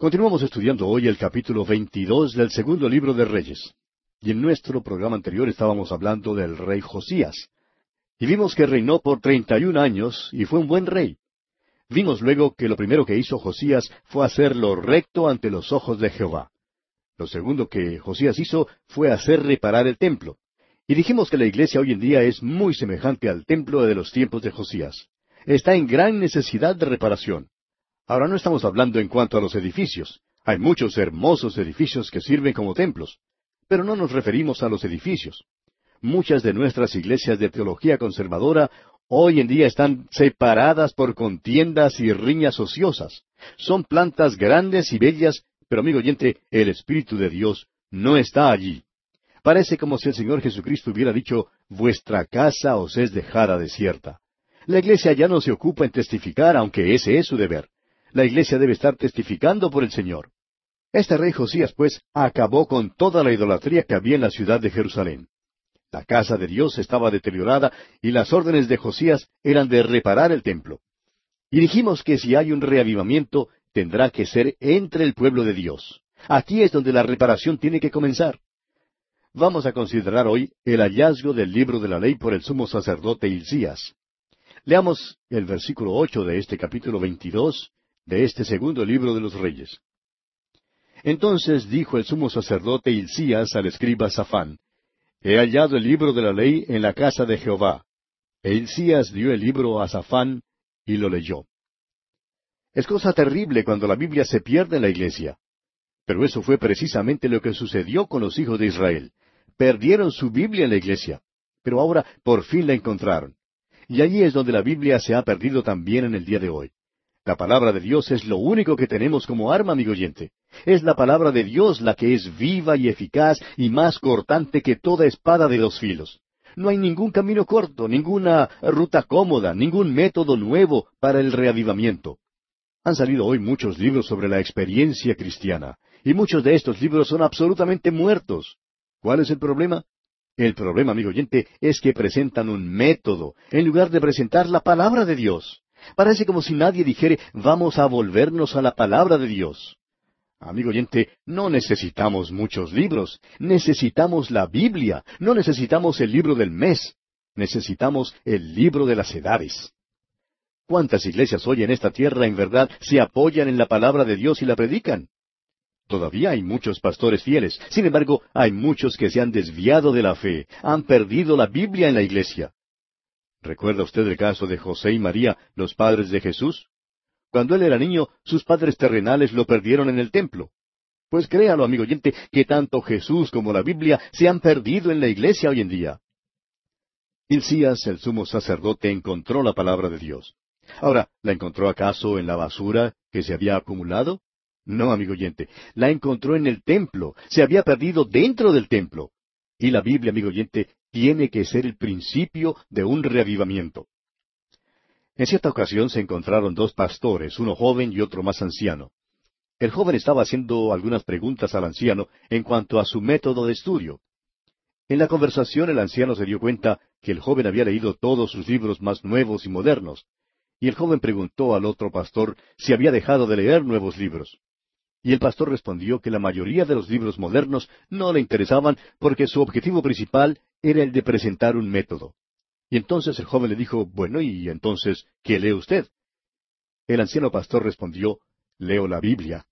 Continuamos estudiando hoy el capítulo 22 del segundo libro de Reyes. Y en nuestro programa anterior estábamos hablando del rey Josías. Y vimos que reinó por treinta y un años y fue un buen rey. Vimos luego que lo primero que hizo Josías fue hacer lo recto ante los ojos de Jehová. Lo segundo que Josías hizo fue hacer reparar el templo. Y dijimos que la iglesia hoy en día es muy semejante al templo de los tiempos de Josías. Está en gran necesidad de reparación. Ahora no estamos hablando en cuanto a los edificios. Hay muchos hermosos edificios que sirven como templos. Pero no nos referimos a los edificios. Muchas de nuestras iglesias de teología conservadora hoy en día están separadas por contiendas y riñas ociosas. Son plantas grandes y bellas, pero amigo oyente, el Espíritu de Dios no está allí. Parece como si el Señor Jesucristo hubiera dicho, vuestra casa os es dejada desierta. La iglesia ya no se ocupa en testificar, aunque ese es su deber. La iglesia debe estar testificando por el Señor. Este rey Josías, pues, acabó con toda la idolatría que había en la ciudad de Jerusalén. La casa de Dios estaba deteriorada y las órdenes de Josías eran de reparar el templo. Y dijimos que si hay un reavivamiento, tendrá que ser entre el pueblo de Dios. Aquí es donde la reparación tiene que comenzar. Vamos a considerar hoy el hallazgo del libro de la ley por el sumo sacerdote Hilcías. Leamos el versículo ocho de este capítulo veintidós de este segundo libro de los Reyes. Entonces dijo el sumo sacerdote Hilcías al escriba Safán, He hallado el libro de la ley en la casa de Jehová. E Hilcías dio el libro a Safán y lo leyó. Es cosa terrible cuando la Biblia se pierde en la iglesia. Pero eso fue precisamente lo que sucedió con los hijos de Israel. Perdieron su Biblia en la iglesia, pero ahora por fin la encontraron. Y allí es donde la Biblia se ha perdido también en el día de hoy. La palabra de Dios es lo único que tenemos como arma, amigo oyente. Es la palabra de Dios la que es viva y eficaz y más cortante que toda espada de dos filos. No hay ningún camino corto, ninguna ruta cómoda, ningún método nuevo para el reavivamiento. Han salido hoy muchos libros sobre la experiencia cristiana, y muchos de estos libros son absolutamente muertos. ¿Cuál es el problema? El problema, amigo oyente, es que presentan un método en lugar de presentar la palabra de Dios. Parece como si nadie dijere, vamos a volvernos a la palabra de Dios. Amigo oyente, no necesitamos muchos libros, necesitamos la Biblia, no necesitamos el libro del mes, necesitamos el libro de las edades. ¿Cuántas iglesias hoy en esta tierra en verdad se apoyan en la palabra de Dios y la predican? Todavía hay muchos pastores fieles, sin embargo hay muchos que se han desviado de la fe, han perdido la Biblia en la iglesia. ¿Recuerda usted el caso de José y María, los padres de Jesús? Cuando él era niño, sus padres terrenales lo perdieron en el templo. Pues créalo, amigo oyente, que tanto Jesús como la Biblia se han perdido en la iglesia hoy en día. Hilcías, el sumo sacerdote, encontró la palabra de Dios. Ahora, ¿la encontró acaso en la basura que se había acumulado? No, amigo oyente, la encontró en el templo, se había perdido dentro del templo. Y la Biblia, amigo oyente, tiene que ser el principio de un reavivamiento. En cierta ocasión se encontraron dos pastores, uno joven y otro más anciano. El joven estaba haciendo algunas preguntas al anciano en cuanto a su método de estudio. En la conversación el anciano se dio cuenta que el joven había leído todos sus libros más nuevos y modernos, y el joven preguntó al otro pastor si había dejado de leer nuevos libros. Y el pastor respondió que la mayoría de los libros modernos no le interesaban porque su objetivo principal era el de presentar un método. Y entonces el joven le dijo, bueno, ¿y entonces qué lee usted? El anciano pastor respondió, leo la Biblia.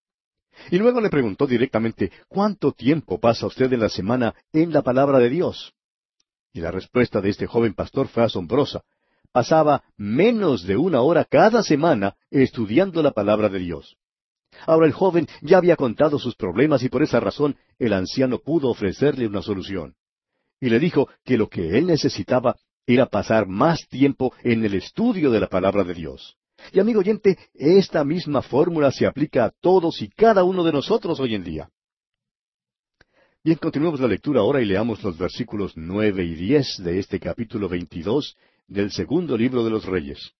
Y luego le preguntó directamente, ¿cuánto tiempo pasa usted en la semana en la palabra de Dios? Y la respuesta de este joven pastor fue asombrosa. Pasaba menos de una hora cada semana estudiando la palabra de Dios. Ahora el joven ya había contado sus problemas y por esa razón el anciano pudo ofrecerle una solución. Y le dijo que lo que él necesitaba era pasar más tiempo en el estudio de la palabra de Dios. Y amigo oyente, esta misma fórmula se aplica a todos y cada uno de nosotros hoy en día. Bien, continuemos la lectura ahora y leamos los versículos nueve y diez de este capítulo veintidós del segundo libro de los Reyes.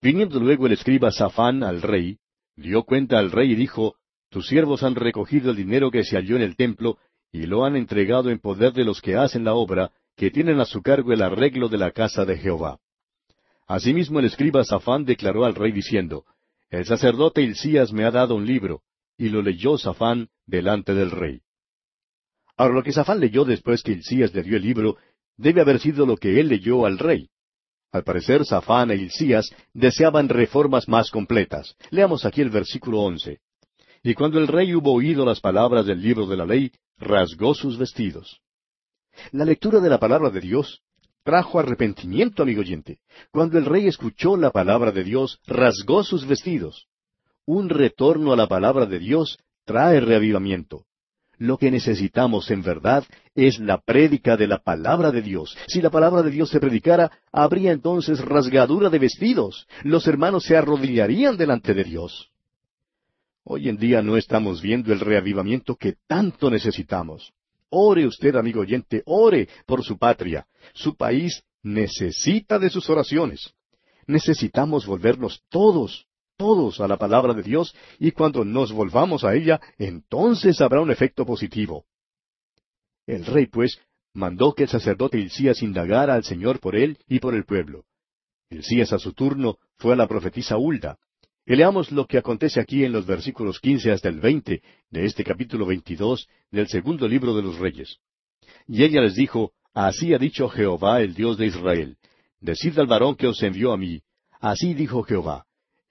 Viniendo luego el escriba Safán al rey, dio cuenta al rey y dijo, Tus siervos han recogido el dinero que se halló en el templo, y lo han entregado en poder de los que hacen la obra, que tienen a su cargo el arreglo de la casa de Jehová. Asimismo el escriba Safán declaró al rey diciendo, El sacerdote Hilcías me ha dado un libro, y lo leyó Safán delante del rey. Ahora lo que Safán leyó después que Hilcías le dio el libro, debe haber sido lo que él leyó al rey. Al parecer, Safán e Hilcías deseaban reformas más completas. Leamos aquí el versículo once. Y cuando el rey hubo oído las palabras del libro de la ley, rasgó sus vestidos. La lectura de la palabra de Dios trajo arrepentimiento, amigo oyente. Cuando el rey escuchó la palabra de Dios, rasgó sus vestidos. Un retorno a la palabra de Dios trae reavivamiento. Lo que necesitamos en verdad es la prédica de la palabra de Dios. Si la palabra de Dios se predicara, habría entonces rasgadura de vestidos. Los hermanos se arrodillarían delante de Dios. Hoy en día no estamos viendo el reavivamiento que tanto necesitamos. Ore usted, amigo oyente, ore por su patria. Su país necesita de sus oraciones. Necesitamos volvernos todos todos a la palabra de Dios y cuando nos volvamos a ella, entonces habrá un efecto positivo. El rey, pues, mandó que el sacerdote Hilcías indagara al Señor por él y por el pueblo. Hilcías a su turno fue a la profetisa Hulda. Y leamos lo que acontece aquí en los versículos quince hasta el veinte de este capítulo veintidós del segundo libro de los Reyes. Y ella les dijo, Así ha dicho Jehová, el Dios de Israel, Decid al varón que os envió a mí, Así dijo Jehová,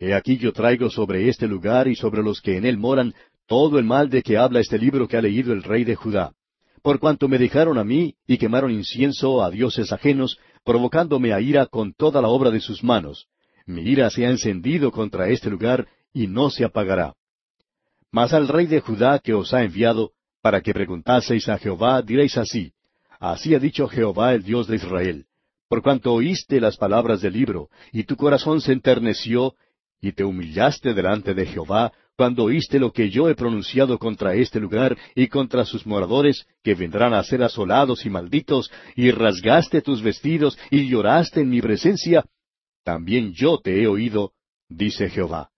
He aquí yo traigo sobre este lugar y sobre los que en él moran todo el mal de que habla este libro que ha leído el rey de Judá. Por cuanto me dejaron a mí y quemaron incienso a dioses ajenos, provocándome a ira con toda la obra de sus manos. Mi ira se ha encendido contra este lugar y no se apagará. Mas al rey de Judá que os ha enviado, para que preguntaseis a Jehová, diréis así, Así ha dicho Jehová el Dios de Israel, por cuanto oíste las palabras del libro, y tu corazón se enterneció, y te humillaste delante de Jehová cuando oíste lo que yo he pronunciado contra este lugar y contra sus moradores, que vendrán a ser asolados y malditos, y rasgaste tus vestidos y lloraste en mi presencia, también yo te he oído, dice Jehová.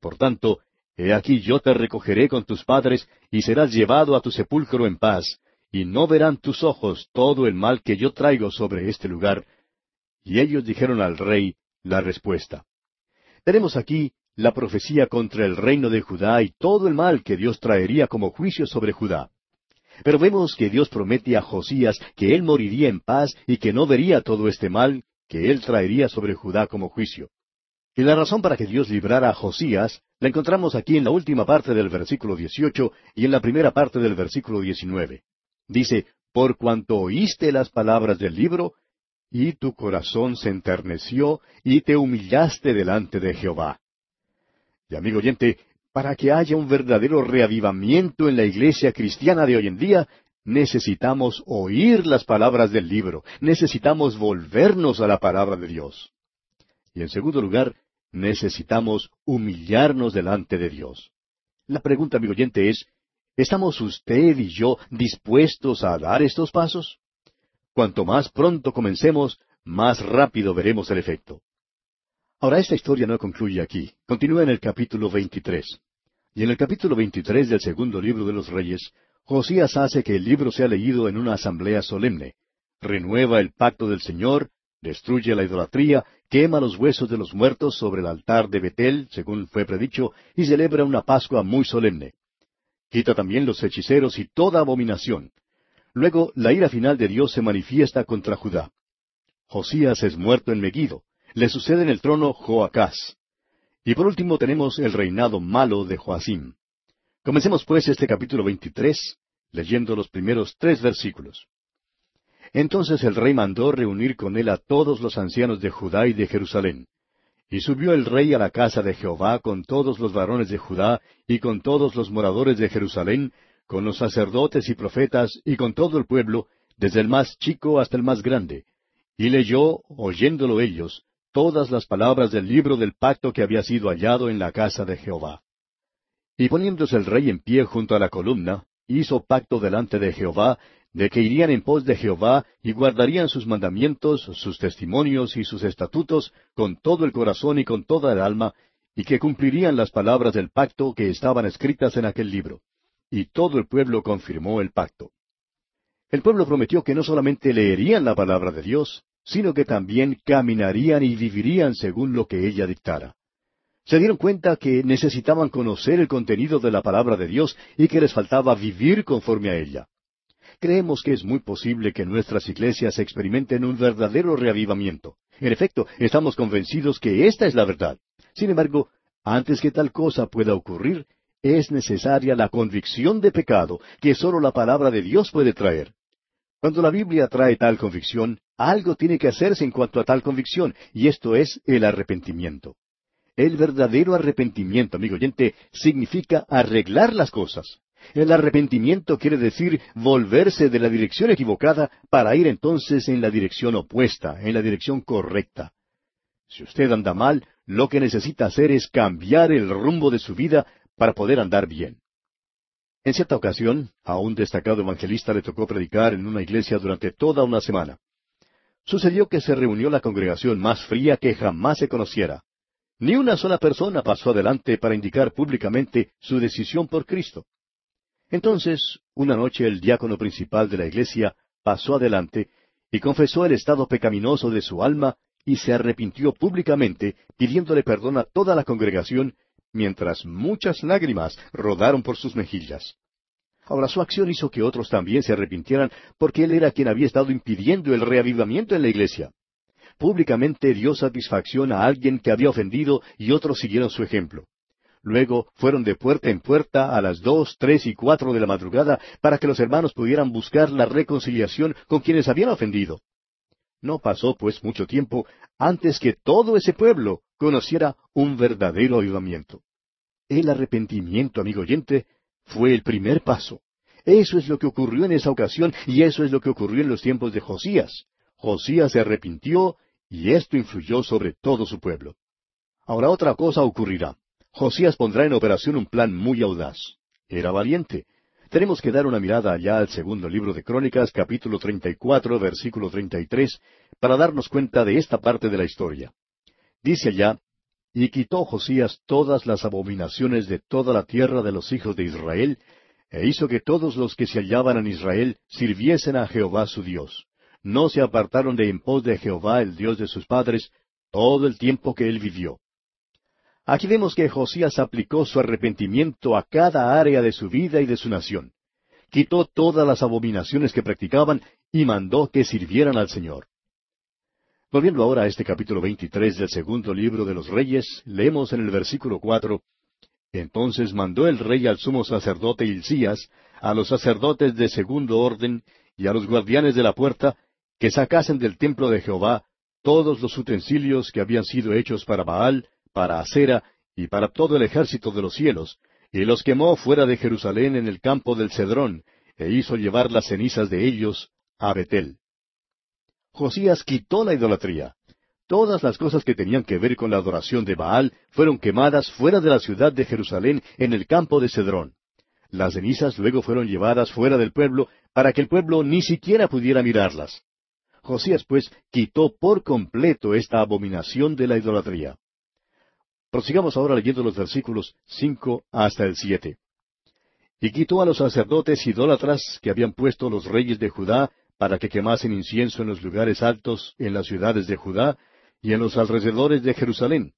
Por tanto, he aquí yo te recogeré con tus padres, y serás llevado a tu sepulcro en paz, y no verán tus ojos todo el mal que yo traigo sobre este lugar. Y ellos dijeron al rey la respuesta. Tenemos aquí la profecía contra el reino de Judá y todo el mal que Dios traería como juicio sobre Judá. Pero vemos que Dios promete a Josías que él moriría en paz y que no vería todo este mal que él traería sobre Judá como juicio. Y la razón para que Dios librara a Josías la encontramos aquí en la última parte del versículo 18 y en la primera parte del versículo 19. Dice, Por cuanto oíste las palabras del libro, y tu corazón se enterneció y te humillaste delante de Jehová. Y amigo oyente, para que haya un verdadero reavivamiento en la iglesia cristiana de hoy en día, necesitamos oír las palabras del libro, necesitamos volvernos a la palabra de Dios. Y en segundo lugar, necesitamos humillarnos delante de Dios. La pregunta, amigo oyente, es, ¿estamos usted y yo dispuestos a dar estos pasos? Cuanto más pronto comencemos, más rápido veremos el efecto. Ahora, esta historia no concluye aquí. Continúa en el capítulo 23. Y en el capítulo 23 del segundo libro de los Reyes, Josías hace que el libro sea leído en una asamblea solemne. Renueva el pacto del Señor, destruye la idolatría, quema los huesos de los muertos sobre el altar de Betel, según fue predicho, y celebra una Pascua muy solemne. Quita también los hechiceros y toda abominación. Luego, la ira final de Dios se manifiesta contra Judá. Josías es muerto en Megiddo. Le sucede en el trono Joacás. Y por último tenemos el reinado malo de Joacim. Comencemos pues este capítulo 23, leyendo los primeros tres versículos. Entonces el rey mandó reunir con él a todos los ancianos de Judá y de Jerusalén. Y subió el rey a la casa de Jehová con todos los varones de Judá y con todos los moradores de Jerusalén, con los sacerdotes y profetas y con todo el pueblo, desde el más chico hasta el más grande, y leyó, oyéndolo ellos, todas las palabras del libro del pacto que había sido hallado en la casa de Jehová. Y poniéndose el rey en pie junto a la columna, hizo pacto delante de Jehová, de que irían en pos de Jehová y guardarían sus mandamientos, sus testimonios y sus estatutos con todo el corazón y con toda el alma, y que cumplirían las palabras del pacto que estaban escritas en aquel libro y todo el pueblo confirmó el pacto. El pueblo prometió que no solamente leerían la palabra de Dios, sino que también caminarían y vivirían según lo que ella dictara. Se dieron cuenta que necesitaban conocer el contenido de la palabra de Dios y que les faltaba vivir conforme a ella. Creemos que es muy posible que nuestras iglesias experimenten un verdadero reavivamiento. En efecto, estamos convencidos que esta es la verdad. Sin embargo, antes que tal cosa pueda ocurrir, es necesaria la convicción de pecado que sólo la palabra de Dios puede traer. Cuando la Biblia trae tal convicción, algo tiene que hacerse en cuanto a tal convicción, y esto es el arrepentimiento. El verdadero arrepentimiento, amigo oyente, significa arreglar las cosas. El arrepentimiento quiere decir volverse de la dirección equivocada para ir entonces en la dirección opuesta, en la dirección correcta. Si usted anda mal, lo que necesita hacer es cambiar el rumbo de su vida para poder andar bien. En cierta ocasión, a un destacado evangelista le tocó predicar en una iglesia durante toda una semana. Sucedió que se reunió la congregación más fría que jamás se conociera. Ni una sola persona pasó adelante para indicar públicamente su decisión por Cristo. Entonces, una noche el diácono principal de la iglesia pasó adelante y confesó el estado pecaminoso de su alma y se arrepintió públicamente pidiéndole perdón a toda la congregación mientras muchas lágrimas rodaron por sus mejillas. Ahora su acción hizo que otros también se arrepintieran porque él era quien había estado impidiendo el reavivamiento en la iglesia. Públicamente dio satisfacción a alguien que había ofendido y otros siguieron su ejemplo. Luego fueron de puerta en puerta a las dos, tres y cuatro de la madrugada para que los hermanos pudieran buscar la reconciliación con quienes habían ofendido. No pasó pues mucho tiempo antes que todo ese pueblo conociera un verdadero avivamiento. El arrepentimiento, amigo oyente, fue el primer paso. Eso es lo que ocurrió en esa ocasión y eso es lo que ocurrió en los tiempos de Josías. Josías se arrepintió y esto influyó sobre todo su pueblo. Ahora otra cosa ocurrirá. Josías pondrá en operación un plan muy audaz. Era valiente. Tenemos que dar una mirada allá al segundo libro de Crónicas, capítulo 34, versículo 33, para darnos cuenta de esta parte de la historia. Dice allá, y quitó Josías todas las abominaciones de toda la tierra de los hijos de Israel, e hizo que todos los que se hallaban en Israel sirviesen a Jehová su Dios. No se apartaron de en pos de Jehová el Dios de sus padres todo el tiempo que él vivió. Aquí vemos que Josías aplicó su arrepentimiento a cada área de su vida y de su nación. Quitó todas las abominaciones que practicaban y mandó que sirvieran al Señor. Volviendo ahora a este capítulo 23 del segundo libro de los Reyes, leemos en el versículo cuatro, Entonces mandó el rey al sumo sacerdote Hilcías, a los sacerdotes de segundo orden y a los guardianes de la puerta, que sacasen del templo de Jehová todos los utensilios que habían sido hechos para Baal, para Acera y para todo el ejército de los cielos, y los quemó fuera de Jerusalén en el campo del Cedrón, e hizo llevar las cenizas de ellos a Betel. Josías quitó la idolatría. Todas las cosas que tenían que ver con la adoración de Baal fueron quemadas fuera de la ciudad de Jerusalén en el campo de Cedrón. Las cenizas luego fueron llevadas fuera del pueblo para que el pueblo ni siquiera pudiera mirarlas. Josías pues quitó por completo esta abominación de la idolatría. Prosigamos ahora leyendo los versículos cinco hasta el siete. Y quitó a los sacerdotes idólatras que habían puesto los reyes de Judá para que quemasen incienso en los lugares altos en las ciudades de Judá y en los alrededores de Jerusalén,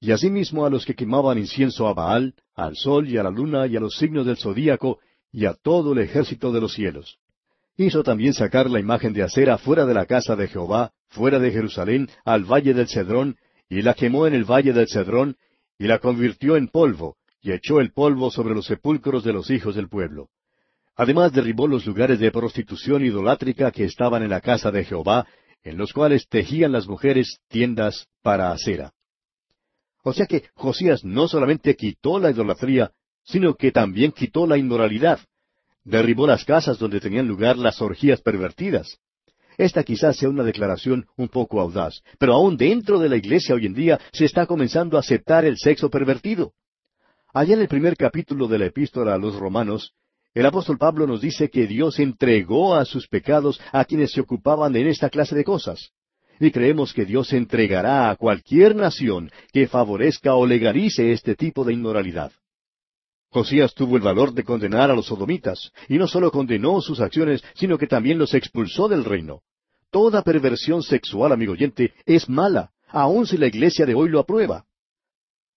y asimismo a los que quemaban incienso a Baal, al sol y a la luna y a los signos del zodíaco y a todo el ejército de los cielos. Hizo también sacar la imagen de acera fuera de la casa de Jehová, fuera de Jerusalén, al valle del Cedrón, y la quemó en el valle del Cedrón, y la convirtió en polvo, y echó el polvo sobre los sepulcros de los hijos del pueblo. Además derribó los lugares de prostitución idolátrica que estaban en la casa de Jehová, en los cuales tejían las mujeres tiendas para acera. O sea que Josías no solamente quitó la idolatría, sino que también quitó la inmoralidad. Derribó las casas donde tenían lugar las orgías pervertidas. Esta quizás sea una declaración un poco audaz, pero aún dentro de la iglesia hoy en día se está comenzando a aceptar el sexo pervertido. Allá en el primer capítulo de la epístola a los romanos, el apóstol Pablo nos dice que Dios entregó a sus pecados a quienes se ocupaban en esta clase de cosas. Y creemos que Dios entregará a cualquier nación que favorezca o legalice este tipo de inmoralidad. Josías tuvo el valor de condenar a los sodomitas, y no solo condenó sus acciones, sino que también los expulsó del reino. Toda perversión sexual, amigo oyente, es mala, aun si la iglesia de hoy lo aprueba.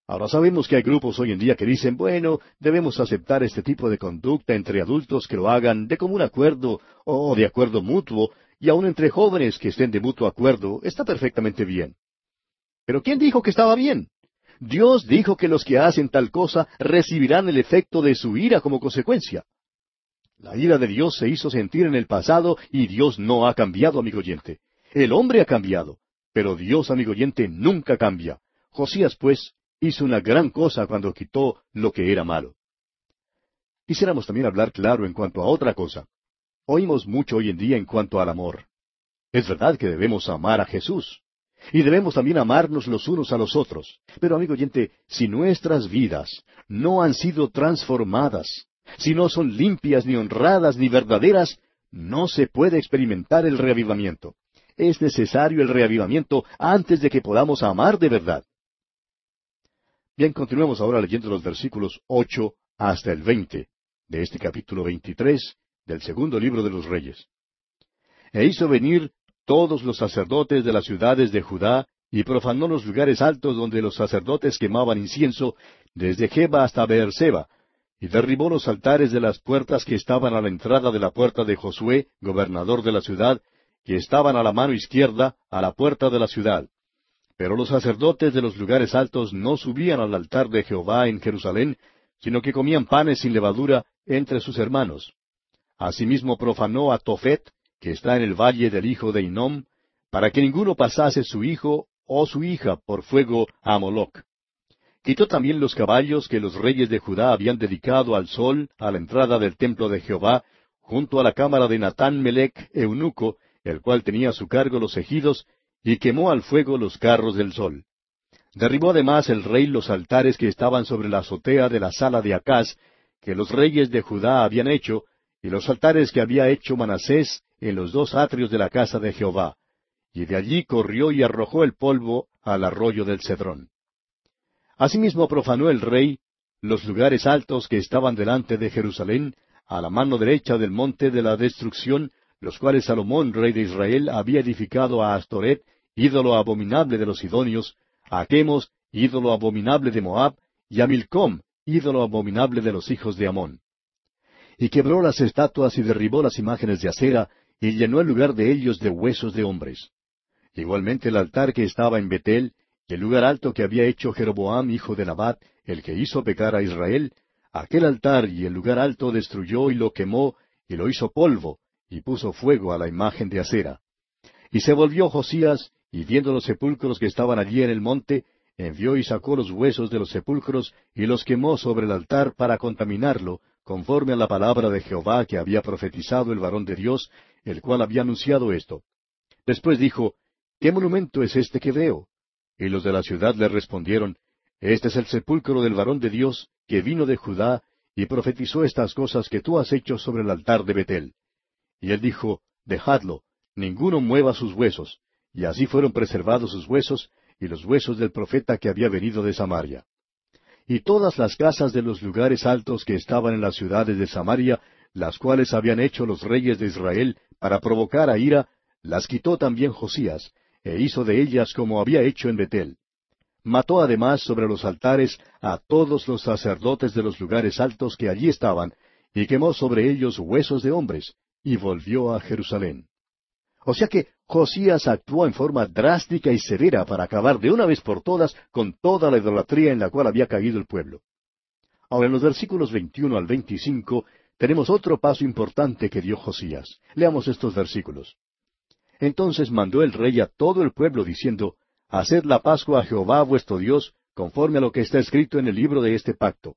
Ahora sabemos que hay grupos hoy en día que dicen, bueno, debemos aceptar este tipo de conducta entre adultos que lo hagan de común acuerdo o de acuerdo mutuo, y aun entre jóvenes que estén de mutuo acuerdo, está perfectamente bien. Pero ¿quién dijo que estaba bien? Dios dijo que los que hacen tal cosa recibirán el efecto de su ira como consecuencia. La ira de Dios se hizo sentir en el pasado y Dios no ha cambiado, amigo oyente. El hombre ha cambiado, pero Dios, amigo oyente, nunca cambia. Josías, pues, hizo una gran cosa cuando quitó lo que era malo. Quisiéramos también hablar claro en cuanto a otra cosa. Oímos mucho hoy en día en cuanto al amor. Es verdad que debemos amar a Jesús. Y debemos también amarnos los unos a los otros. Pero, amigo oyente, si nuestras vidas no han sido transformadas, si no son limpias, ni honradas, ni verdaderas, no se puede experimentar el reavivamiento. Es necesario el reavivamiento antes de que podamos amar de verdad. Bien, continuemos ahora leyendo los versículos ocho hasta el veinte de este capítulo veintitrés del segundo libro de los Reyes. E hizo venir todos los sacerdotes de las ciudades de Judá y profanó los lugares altos donde los sacerdotes quemaban incienso, desde Jeba hasta Beerseba, y derribó los altares de las puertas que estaban a la entrada de la puerta de Josué, gobernador de la ciudad, que estaban a la mano izquierda, a la puerta de la ciudad. Pero los sacerdotes de los lugares altos no subían al altar de Jehová en Jerusalén, sino que comían panes sin levadura entre sus hermanos. Asimismo profanó a Tofet, que está en el valle del hijo de Inom, para que ninguno pasase su hijo o su hija por fuego a Moloc. Quitó también los caballos que los reyes de Judá habían dedicado al sol a la entrada del templo de Jehová, junto a la cámara de Natán Melech, eunuco, el cual tenía a su cargo los ejidos, y quemó al fuego los carros del sol. Derribó además el rey los altares que estaban sobre la azotea de la sala de Acaz, que los reyes de Judá habían hecho, y los altares que había hecho Manasés en los dos atrios de la casa de Jehová, y de allí corrió y arrojó el polvo al arroyo del Cedrón. Asimismo profanó el rey los lugares altos que estaban delante de Jerusalén, a la mano derecha del monte de la destrucción, los cuales Salomón, rey de Israel, había edificado a Astoret, ídolo abominable de los sidonios, a Chemos, ídolo abominable de Moab, y a Milcom, ídolo abominable de los hijos de Amón y quebró las estatuas y derribó las imágenes de acera, y llenó el lugar de ellos de huesos de hombres. Igualmente el altar que estaba en Betel, y el lugar alto que había hecho Jeroboam, hijo de Nabat, el que hizo pecar a Israel, aquel altar y el lugar alto destruyó y lo quemó, y lo hizo polvo, y puso fuego a la imagen de acera. Y se volvió Josías, y viendo los sepulcros que estaban allí en el monte, envió y sacó los huesos de los sepulcros, y los quemó sobre el altar para contaminarlo, conforme a la palabra de Jehová que había profetizado el varón de Dios, el cual había anunciado esto. Después dijo, ¿Qué monumento es este que veo? Y los de la ciudad le respondieron, Este es el sepulcro del varón de Dios, que vino de Judá, y profetizó estas cosas que tú has hecho sobre el altar de Betel. Y él dijo, Dejadlo, ninguno mueva sus huesos. Y así fueron preservados sus huesos, y los huesos del profeta que había venido de Samaria y todas las casas de los lugares altos que estaban en las ciudades de Samaria, las cuales habían hecho los reyes de Israel para provocar a ira, las quitó también Josías, e hizo de ellas como había hecho en Betel. Mató además sobre los altares a todos los sacerdotes de los lugares altos que allí estaban, y quemó sobre ellos huesos de hombres, y volvió a Jerusalén. O sea que Josías actuó en forma drástica y severa para acabar de una vez por todas con toda la idolatría en la cual había caído el pueblo. Ahora en los versículos 21 al 25 tenemos otro paso importante que dio Josías. Leamos estos versículos. Entonces mandó el rey a todo el pueblo diciendo, Haced la Pascua a Jehová vuestro Dios, conforme a lo que está escrito en el libro de este pacto.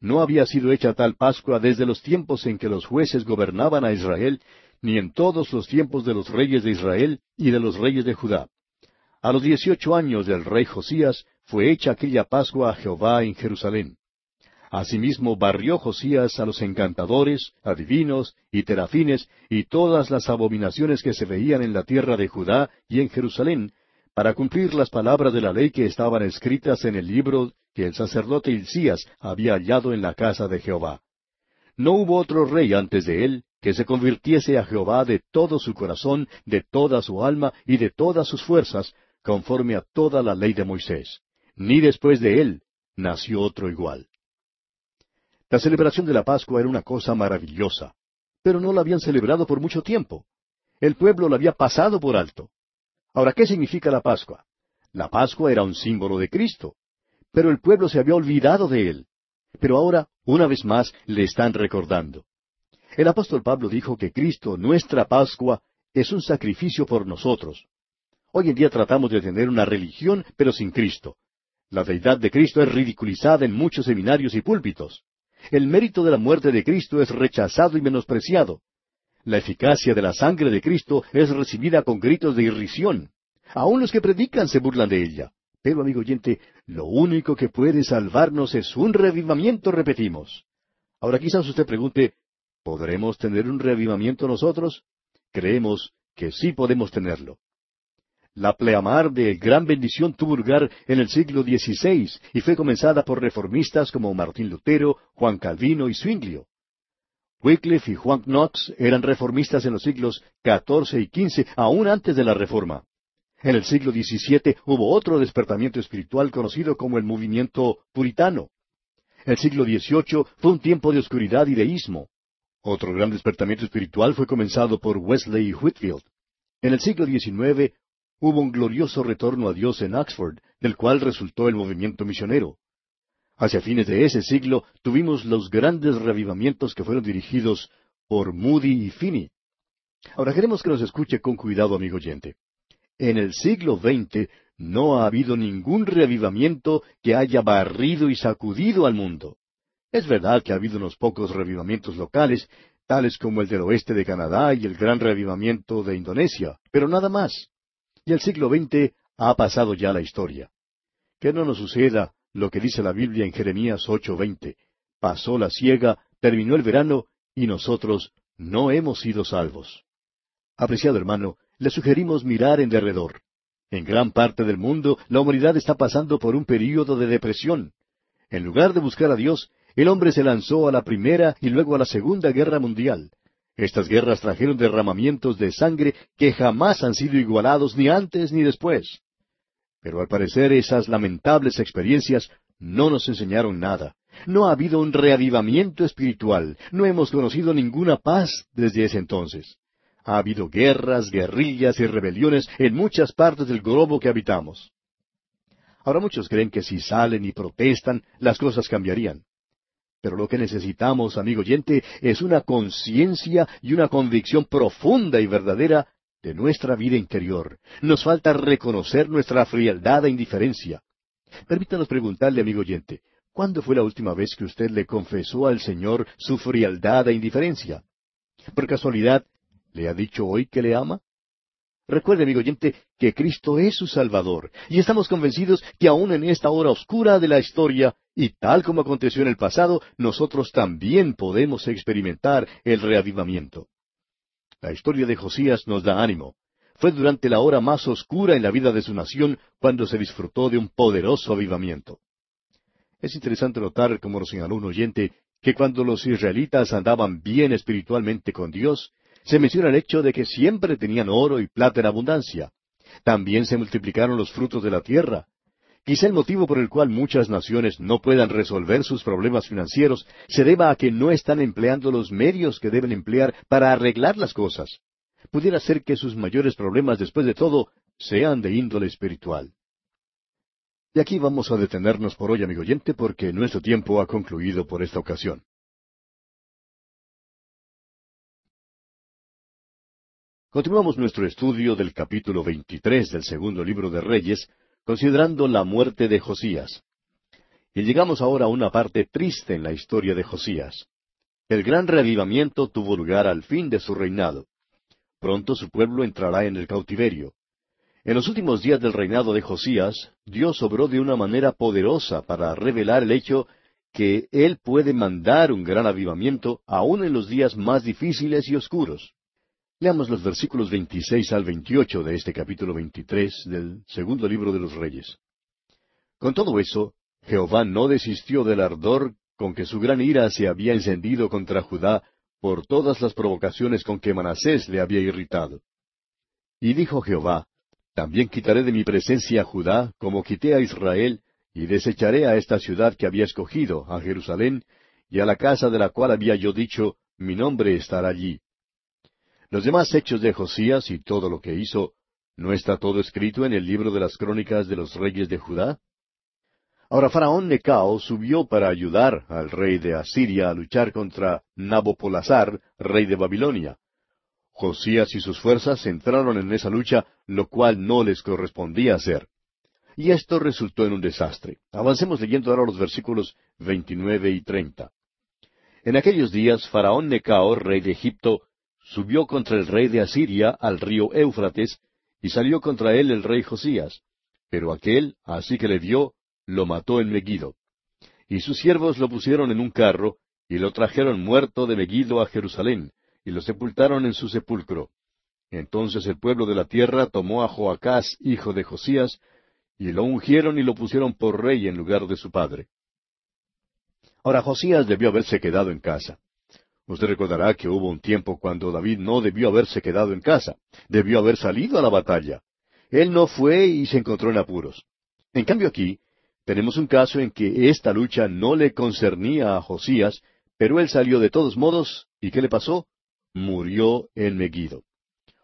No había sido hecha tal Pascua desde los tiempos en que los jueces gobernaban a Israel, ni en todos los tiempos de los reyes de Israel y de los reyes de Judá. A los dieciocho años del rey Josías fue hecha aquella Pascua a Jehová en Jerusalén. Asimismo barrió Josías a los encantadores, adivinos y terafines y todas las abominaciones que se veían en la tierra de Judá y en Jerusalén, para cumplir las palabras de la ley que estaban escritas en el libro que el sacerdote Hilcías había hallado en la casa de Jehová. No hubo otro rey antes de él que se convirtiese a Jehová de todo su corazón, de toda su alma y de todas sus fuerzas, conforme a toda la ley de Moisés. ni después de él nació otro igual. La celebración de la Pascua era una cosa maravillosa, pero no la habían celebrado por mucho tiempo. El pueblo la había pasado por alto. Ahora, ¿qué significa la Pascua? La Pascua era un símbolo de Cristo, pero el pueblo se había olvidado de él. Pero ahora, una vez más, le están recordando. El apóstol Pablo dijo que Cristo, nuestra Pascua, es un sacrificio por nosotros. Hoy en día tratamos de tener una religión, pero sin Cristo. La deidad de Cristo es ridiculizada en muchos seminarios y púlpitos. El mérito de la muerte de Cristo es rechazado y menospreciado. La eficacia de la sangre de Cristo es recibida con gritos de irrisión. Aun los que predican se burlan de ella. Pero, amigo oyente, lo único que puede salvarnos es un revivamiento, repetimos. Ahora quizás usted pregunte, ¿podremos tener un reavivamiento nosotros? Creemos que sí podemos tenerlo. La pleamar de gran bendición tuvo lugar en el siglo XVI y fue comenzada por reformistas como Martín Lutero, Juan Calvino y Zwinglio. Wycliffe y Juan Knox eran reformistas en los siglos XIV y XV, aún antes de la Reforma. En el siglo XVII hubo otro despertamiento espiritual conocido como el movimiento puritano. El siglo XVIII fue un tiempo de oscuridad y deísmo. Otro gran despertamiento espiritual fue comenzado por Wesley Whitfield. En el siglo XIX hubo un glorioso retorno a Dios en Oxford, del cual resultó el movimiento misionero. Hacia fines de ese siglo tuvimos los grandes revivamientos que fueron dirigidos por Moody y Finney. Ahora queremos que nos escuche con cuidado, amigo oyente. En el siglo XX no ha habido ningún reavivamiento que haya barrido y sacudido al mundo. Es verdad que ha habido unos pocos revivamientos locales, tales como el del oeste de Canadá y el gran revivamiento de Indonesia, pero nada más. Y el siglo XX ha pasado ya la historia. Que no nos suceda lo que dice la Biblia en Jeremías 8:20. Pasó la siega, terminó el verano, y nosotros no hemos sido salvos. Apreciado hermano, le sugerimos mirar en derredor. En gran parte del mundo la humanidad está pasando por un período de depresión. En lugar de buscar a Dios, el hombre se lanzó a la Primera y luego a la Segunda Guerra Mundial. Estas guerras trajeron derramamientos de sangre que jamás han sido igualados ni antes ni después. Pero al parecer esas lamentables experiencias no nos enseñaron nada. No ha habido un reavivamiento espiritual. No hemos conocido ninguna paz desde ese entonces. Ha habido guerras, guerrillas y rebeliones en muchas partes del globo que habitamos. Ahora muchos creen que si salen y protestan, las cosas cambiarían. Pero lo que necesitamos, amigo oyente, es una conciencia y una convicción profunda y verdadera de nuestra vida interior. Nos falta reconocer nuestra frialdad e indiferencia. Permítanos preguntarle, amigo oyente, ¿cuándo fue la última vez que usted le confesó al Señor su frialdad e indiferencia? ¿Por casualidad le ha dicho hoy que le ama? Recuerde, amigo oyente, que Cristo es su Salvador, y estamos convencidos que aún en esta hora oscura de la historia, y tal como aconteció en el pasado, nosotros también podemos experimentar el reavivamiento. La historia de Josías nos da ánimo. Fue durante la hora más oscura en la vida de su nación cuando se disfrutó de un poderoso avivamiento. Es interesante notar, como lo señaló un oyente, que cuando los israelitas andaban bien espiritualmente con Dios, se menciona el hecho de que siempre tenían oro y plata en abundancia. También se multiplicaron los frutos de la tierra. Quizá el motivo por el cual muchas naciones no puedan resolver sus problemas financieros se deba a que no están empleando los medios que deben emplear para arreglar las cosas. Pudiera ser que sus mayores problemas, después de todo, sean de índole espiritual. Y aquí vamos a detenernos por hoy, amigo oyente, porque nuestro tiempo ha concluido por esta ocasión. Continuamos nuestro estudio del capítulo 23 del segundo libro de Reyes, considerando la muerte de Josías. Y llegamos ahora a una parte triste en la historia de Josías. El gran reavivamiento tuvo lugar al fin de su reinado. Pronto su pueblo entrará en el cautiverio. En los últimos días del reinado de Josías, Dios obró de una manera poderosa para revelar el hecho que Él puede mandar un gran avivamiento aún en los días más difíciles y oscuros. Leamos los versículos 26 al 28 de este capítulo 23 del segundo libro de los Reyes. Con todo eso, Jehová no desistió del ardor con que su gran ira se había encendido contra Judá por todas las provocaciones con que Manasés le había irritado. Y dijo Jehová, También quitaré de mi presencia a Judá, como quité a Israel, y desecharé a esta ciudad que había escogido, a Jerusalén, y a la casa de la cual había yo dicho, mi nombre estará allí. Los demás hechos de Josías y todo lo que hizo, ¿no está todo escrito en el libro de las crónicas de los reyes de Judá? Ahora Faraón Necao subió para ayudar al rey de Asiria a luchar contra Nabopolazar, rey de Babilonia. Josías y sus fuerzas entraron en esa lucha, lo cual no les correspondía hacer. Y esto resultó en un desastre. Avancemos leyendo ahora los versículos 29 y 30. En aquellos días, Faraón Necao, rey de Egipto, subió contra el rey de Asiria al río Éufrates, y salió contra él el rey Josías. Pero aquel, así que le vio, lo mató en Megiddo. Y sus siervos lo pusieron en un carro, y lo trajeron muerto de Megiddo a Jerusalén, y lo sepultaron en su sepulcro. Entonces el pueblo de la tierra tomó a Joacás, hijo de Josías, y lo ungieron y lo pusieron por rey en lugar de su padre. Ahora Josías debió haberse quedado en casa. Usted recordará que hubo un tiempo cuando David no debió haberse quedado en casa, debió haber salido a la batalla. Él no fue y se encontró en apuros. En cambio aquí tenemos un caso en que esta lucha no le concernía a Josías, pero él salió de todos modos, ¿y qué le pasó? Murió en Megiddo.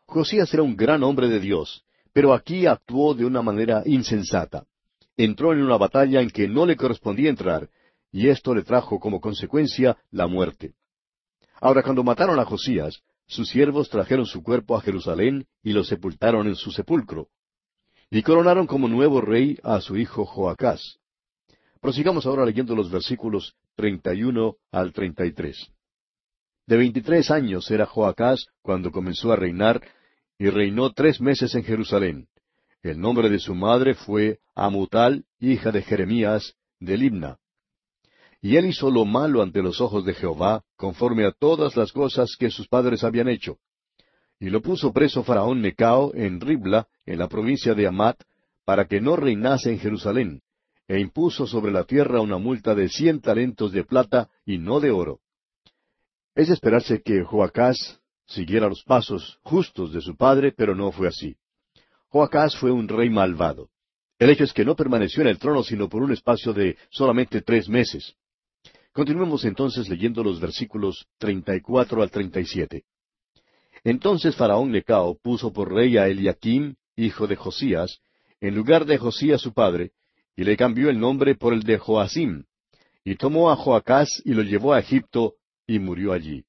Josías era un gran hombre de Dios, pero aquí actuó de una manera insensata. Entró en una batalla en que no le correspondía entrar, y esto le trajo como consecuencia la muerte. Ahora, cuando mataron a Josías, sus siervos trajeron su cuerpo a Jerusalén y lo sepultaron en su sepulcro. Y coronaron como nuevo rey a su hijo Joacás. Prosigamos ahora leyendo los versículos 31 al 33. De veintitrés años era Joacás cuando comenzó a reinar, y reinó tres meses en Jerusalén. El nombre de su madre fue Amutal, hija de Jeremías, de Libna. Y él hizo lo malo ante los ojos de Jehová, conforme a todas las cosas que sus padres habían hecho. Y lo puso preso Faraón Necao en Ribla, en la provincia de Amat, para que no reinase en Jerusalén, e impuso sobre la tierra una multa de cien talentos de plata y no de oro. Es esperarse que Joacás siguiera los pasos justos de su padre, pero no fue así. Joacás fue un rey malvado. El hecho es que no permaneció en el trono sino por un espacio de solamente tres meses. Continuemos entonces leyendo los versículos 34 al 37. Entonces Faraón Necao puso por rey a Eliakim, hijo de Josías, en lugar de Josías su padre, y le cambió el nombre por el de Joacim, y tomó a Joacás y lo llevó a Egipto, y murió allí.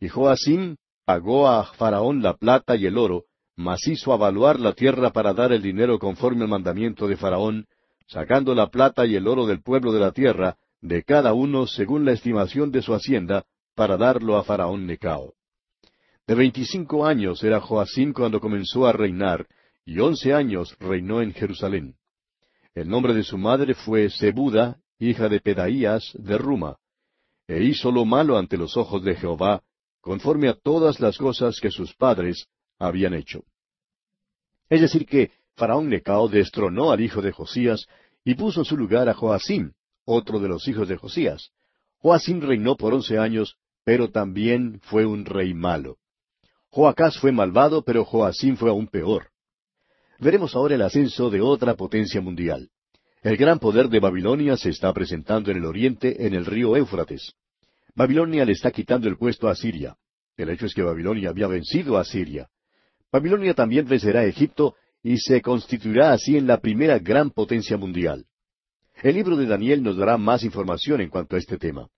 Y Joacim pagó a Faraón la plata y el oro, mas hizo avaluar la tierra para dar el dinero conforme al mandamiento de Faraón, sacando la plata y el oro del pueblo de la tierra, de cada uno según la estimación de su hacienda, para darlo a Faraón Necao. De veinticinco años era Joacim cuando comenzó a reinar, y once años reinó en Jerusalén. El nombre de su madre fue Zebuda, hija de Pedaías, de Ruma. E hizo lo malo ante los ojos de Jehová, conforme a todas las cosas que sus padres habían hecho. Es decir, que Faraón Necao destronó al hijo de Josías y puso en su lugar a Joacim, otro de los hijos de Josías. Joacim reinó por once años, pero también fue un rey malo. Joacás fue malvado, pero Joacim fue aún peor. Veremos ahora el ascenso de otra potencia mundial. El gran poder de Babilonia se está presentando en el oriente, en el río Éufrates. Babilonia le está quitando el puesto a Siria. El hecho es que Babilonia había vencido a Siria. Babilonia también vencerá a Egipto y se constituirá así en la primera gran potencia mundial. El libro de Daniel nos dará más información en cuanto a este tema.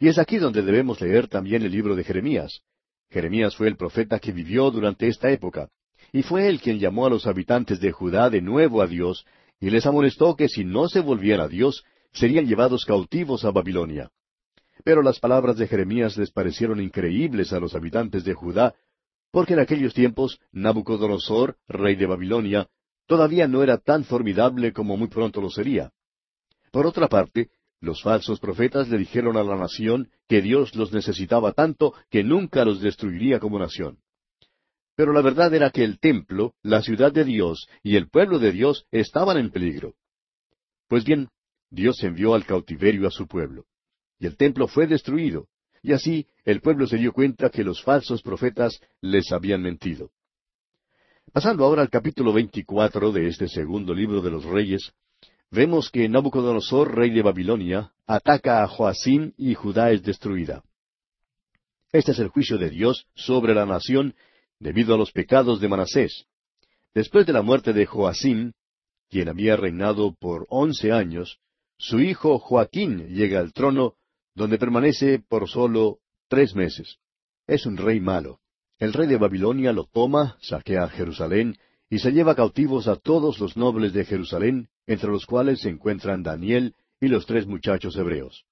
Y es aquí donde debemos leer también el libro de Jeremías. Jeremías fue el profeta que vivió durante esta época, y fue él quien llamó a los habitantes de Judá de nuevo a Dios, y les amonestó que si no se volvían a Dios, serían llevados cautivos a Babilonia. Pero las palabras de Jeremías les parecieron increíbles a los habitantes de Judá, porque en aquellos tiempos Nabucodonosor, rey de Babilonia, todavía no era tan formidable como muy pronto lo sería. Por otra parte, los falsos profetas le dijeron a la nación que Dios los necesitaba tanto que nunca los destruiría como nación. Pero la verdad era que el templo, la ciudad de Dios y el pueblo de Dios estaban en peligro. Pues bien, Dios envió al cautiverio a su pueblo, y el templo fue destruido, y así el pueblo se dio cuenta que los falsos profetas les habían mentido. Pasando ahora al capítulo veinticuatro de este segundo libro de los Reyes, vemos que Nabucodonosor, rey de Babilonia, ataca a Joacim y Judá es destruida. Este es el juicio de Dios sobre la nación debido a los pecados de Manasés. Después de la muerte de Joacim, quien había reinado por once años, su hijo Joaquín llega al trono, donde permanece por solo tres meses. Es un rey malo. El rey de Babilonia lo toma, saquea Jerusalén, y se lleva cautivos a todos los nobles de Jerusalén, entre los cuales se encuentran Daniel y los tres muchachos hebreos.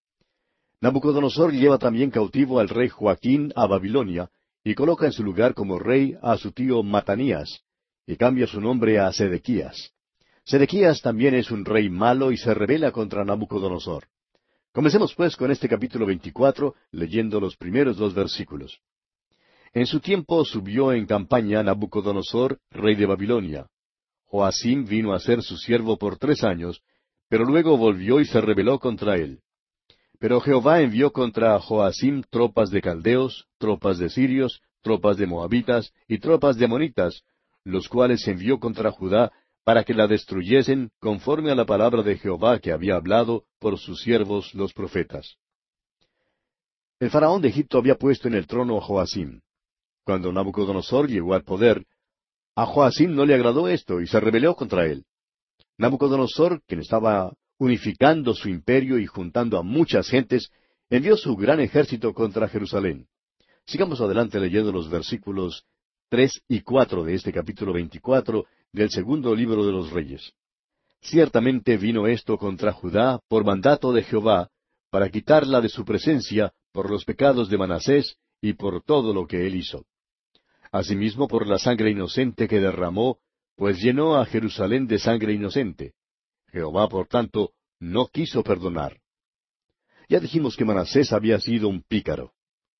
Nabucodonosor lleva también cautivo al rey Joaquín a Babilonia, y coloca en su lugar como rey a su tío Matanías, y cambia su nombre a Sedequías. Sedequías también es un rey malo y se rebela contra Nabucodonosor. Comencemos pues con este capítulo 24, leyendo los primeros dos versículos. En su tiempo subió en campaña Nabucodonosor, rey de Babilonia. Joacim vino a ser su siervo por tres años, pero luego volvió y se rebeló contra él. Pero Jehová envió contra Joacim tropas de caldeos, tropas de sirios, tropas de moabitas y tropas de amonitas, los cuales envió contra Judá para que la destruyesen conforme a la palabra de Jehová que había hablado por sus siervos los profetas. El faraón de Egipto había puesto en el trono a Joacim. Cuando Nabucodonosor llegó al poder, a Joacim no le agradó esto y se rebeló contra él. Nabucodonosor, quien estaba unificando su imperio y juntando a muchas gentes, envió su gran ejército contra Jerusalén. Sigamos adelante leyendo los versículos tres y cuatro de este capítulo veinticuatro del segundo libro de los Reyes. Ciertamente vino esto contra Judá por mandato de Jehová, para quitarla de su presencia por los pecados de Manasés y por todo lo que él hizo. Asimismo por la sangre inocente que derramó, pues llenó a Jerusalén de sangre inocente. Jehová, por tanto, no quiso perdonar. Ya dijimos que Manasés había sido un pícaro.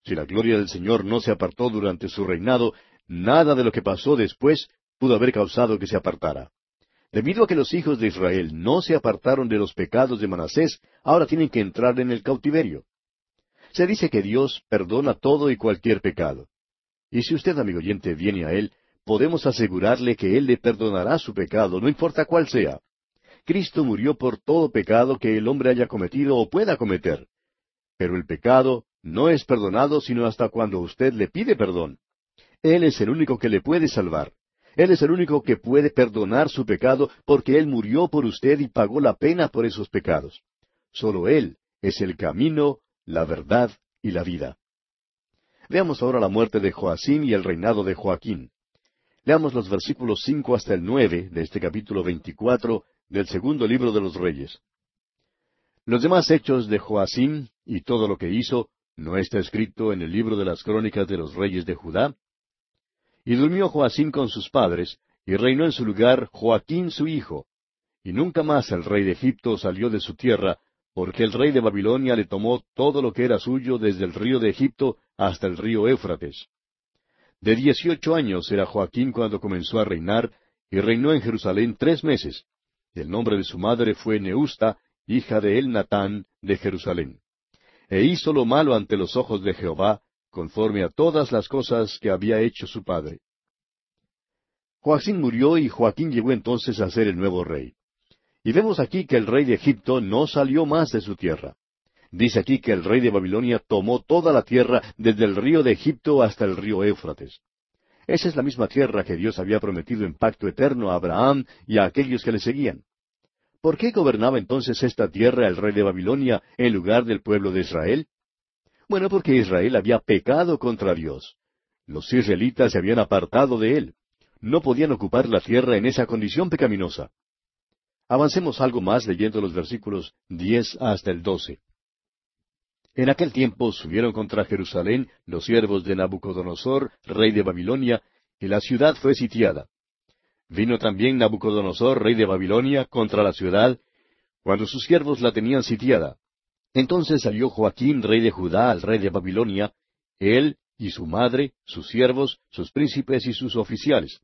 Si la gloria del Señor no se apartó durante su reinado, nada de lo que pasó después pudo haber causado que se apartara. Debido a que los hijos de Israel no se apartaron de los pecados de Manasés, ahora tienen que entrar en el cautiverio. Se dice que Dios perdona todo y cualquier pecado. Y si usted, amigo oyente, viene a Él, podemos asegurarle que Él le perdonará su pecado, no importa cuál sea. Cristo murió por todo pecado que el hombre haya cometido o pueda cometer. Pero el pecado no es perdonado sino hasta cuando usted le pide perdón. Él es el único que le puede salvar. Él es el único que puede perdonar su pecado porque Él murió por usted y pagó la pena por esos pecados. Solo Él es el camino, la verdad y la vida. Veamos ahora la muerte de Joacim y el reinado de Joaquín. Leamos los versículos cinco hasta el nueve de este capítulo veinticuatro del segundo libro de los Reyes. Los demás hechos de Joacim y todo lo que hizo, ¿no está escrito en el libro de las crónicas de los reyes de Judá? Y durmió Joacim con sus padres, y reinó en su lugar Joaquín su hijo. Y nunca más el rey de Egipto salió de su tierra, porque el rey de Babilonia le tomó todo lo que era suyo desde el río de Egipto hasta el río Éufrates. De dieciocho años era Joaquín cuando comenzó a reinar, y reinó en Jerusalén tres meses. el nombre de su madre fue Neusta, hija de Elnatán, de Jerusalén. E hizo lo malo ante los ojos de Jehová, conforme a todas las cosas que había hecho su padre. Joaquín murió y Joaquín llegó entonces a ser el nuevo rey. Y vemos aquí que el rey de Egipto no salió más de su tierra. Dice aquí que el rey de Babilonia tomó toda la tierra desde el río de Egipto hasta el río Éufrates. Esa es la misma tierra que Dios había prometido en pacto eterno a Abraham y a aquellos que le seguían. ¿Por qué gobernaba entonces esta tierra el rey de Babilonia en lugar del pueblo de Israel? Bueno, porque Israel había pecado contra Dios. Los israelitas se habían apartado de él. No podían ocupar la tierra en esa condición pecaminosa. Avancemos algo más leyendo los versículos diez hasta el doce. En aquel tiempo subieron contra Jerusalén los siervos de Nabucodonosor, rey de Babilonia, y la ciudad fue sitiada. Vino también Nabucodonosor, rey de Babilonia, contra la ciudad, cuando sus siervos la tenían sitiada. Entonces salió Joaquín, rey de Judá, al rey de Babilonia, él y su madre, sus siervos, sus príncipes y sus oficiales.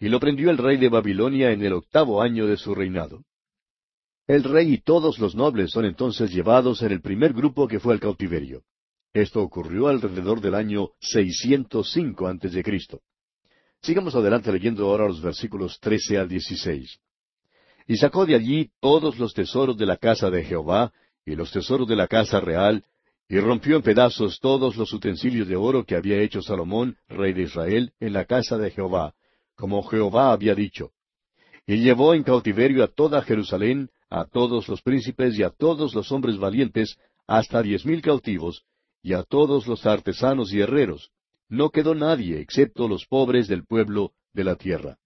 Y lo prendió el rey de Babilonia en el octavo año de su reinado. El rey y todos los nobles son entonces llevados en el primer grupo que fue al cautiverio. Esto ocurrió alrededor del año 605 antes de Cristo. Sigamos adelante leyendo ahora los versículos 13 al 16. Y sacó de allí todos los tesoros de la casa de Jehová, y los tesoros de la casa real, y rompió en pedazos todos los utensilios de oro que había hecho Salomón, rey de Israel, en la casa de Jehová, como Jehová había dicho. Y llevó en cautiverio a toda Jerusalén, a todos los príncipes y a todos los hombres valientes, hasta diez mil cautivos, y a todos los artesanos y herreros. No quedó nadie, excepto los pobres del pueblo de la tierra.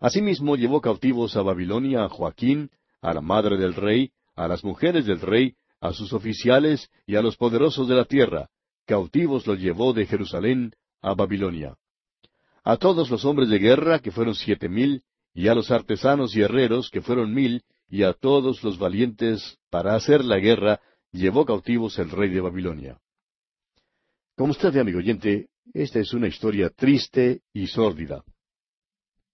Asimismo llevó cautivos a Babilonia a Joaquín, a la madre del rey, a las mujeres del rey, a sus oficiales y a los poderosos de la tierra. Cautivos los llevó de Jerusalén a Babilonia. A todos los hombres de guerra, que fueron siete mil, y a los artesanos y herreros, que fueron mil, y a todos los valientes para hacer la guerra, llevó cautivos el rey de Babilonia. Como usted ve, amigo oyente, esta es una historia triste y sórdida.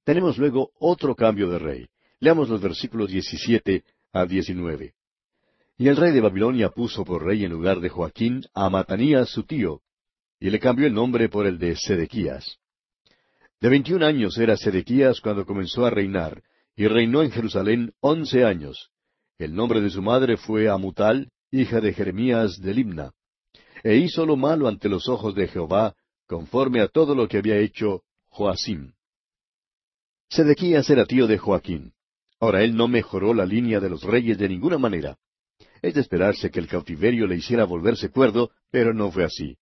Tenemos luego otro cambio de rey. Leamos los versículos 17 a 19. Y el rey de Babilonia puso por rey en lugar de Joaquín a Matanías su tío, y le cambió el nombre por el de Sedequías. De veintiún años era Sedequías cuando comenzó a reinar, y reinó en Jerusalén once años. El nombre de su madre fue Amutal, hija de Jeremías de Limna. E hizo lo malo ante los ojos de Jehová, conforme a todo lo que había hecho Joacim. Sedequías era tío de Joaquín. Ahora él no mejoró la línea de los reyes de ninguna manera. Es de esperarse que el cautiverio le hiciera volverse cuerdo, pero no fue así.